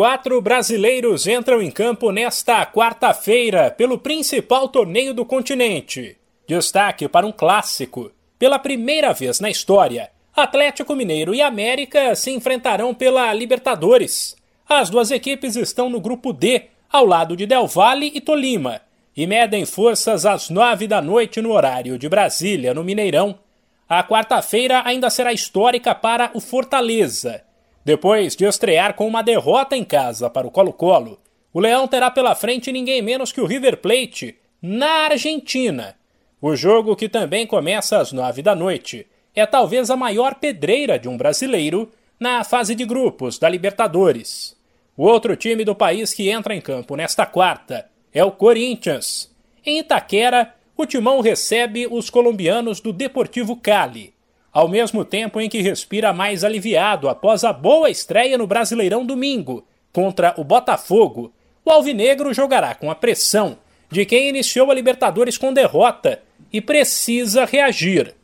Quatro brasileiros entram em campo nesta quarta-feira pelo principal torneio do continente. Destaque para um clássico. Pela primeira vez na história, Atlético Mineiro e América se enfrentarão pela Libertadores. As duas equipes estão no grupo D, ao lado de Del Valle e Tolima, e medem forças às nove da noite no horário de Brasília, no Mineirão. A quarta-feira ainda será histórica para o Fortaleza depois de estrear com uma derrota em casa para o Colo-Colo, o Leão terá pela frente ninguém menos que o River Plate, na Argentina. O jogo, que também começa às nove da noite, é talvez a maior pedreira de um brasileiro na fase de grupos da Libertadores. O outro time do país que entra em campo nesta quarta é o Corinthians. Em Itaquera, o timão recebe os colombianos do Deportivo Cali ao mesmo tempo em que respira mais aliviado após a boa estreia no Brasileirão domingo contra o Botafogo. O Alvinegro jogará com a pressão de quem iniciou a Libertadores com derrota e precisa reagir.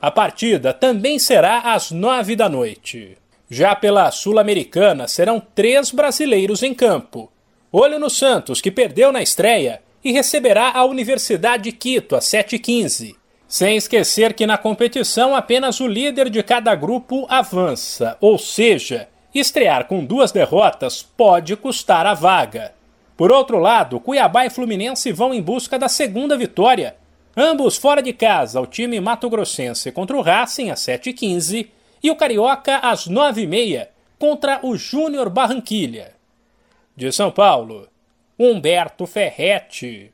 A partida também será às nove da noite. Já pela Sul-Americana serão três brasileiros em campo. Olho no Santos, que perdeu na estreia e receberá a Universidade de Quito às 7h15. Sem esquecer que na competição apenas o líder de cada grupo avança, ou seja, estrear com duas derrotas pode custar a vaga. Por outro lado, Cuiabá e Fluminense vão em busca da segunda vitória, ambos fora de casa, o time mato-grossense contra o Racing às 7h15 e o Carioca às 9h30 contra o Júnior Barranquilha. De São Paulo, Humberto Ferretti.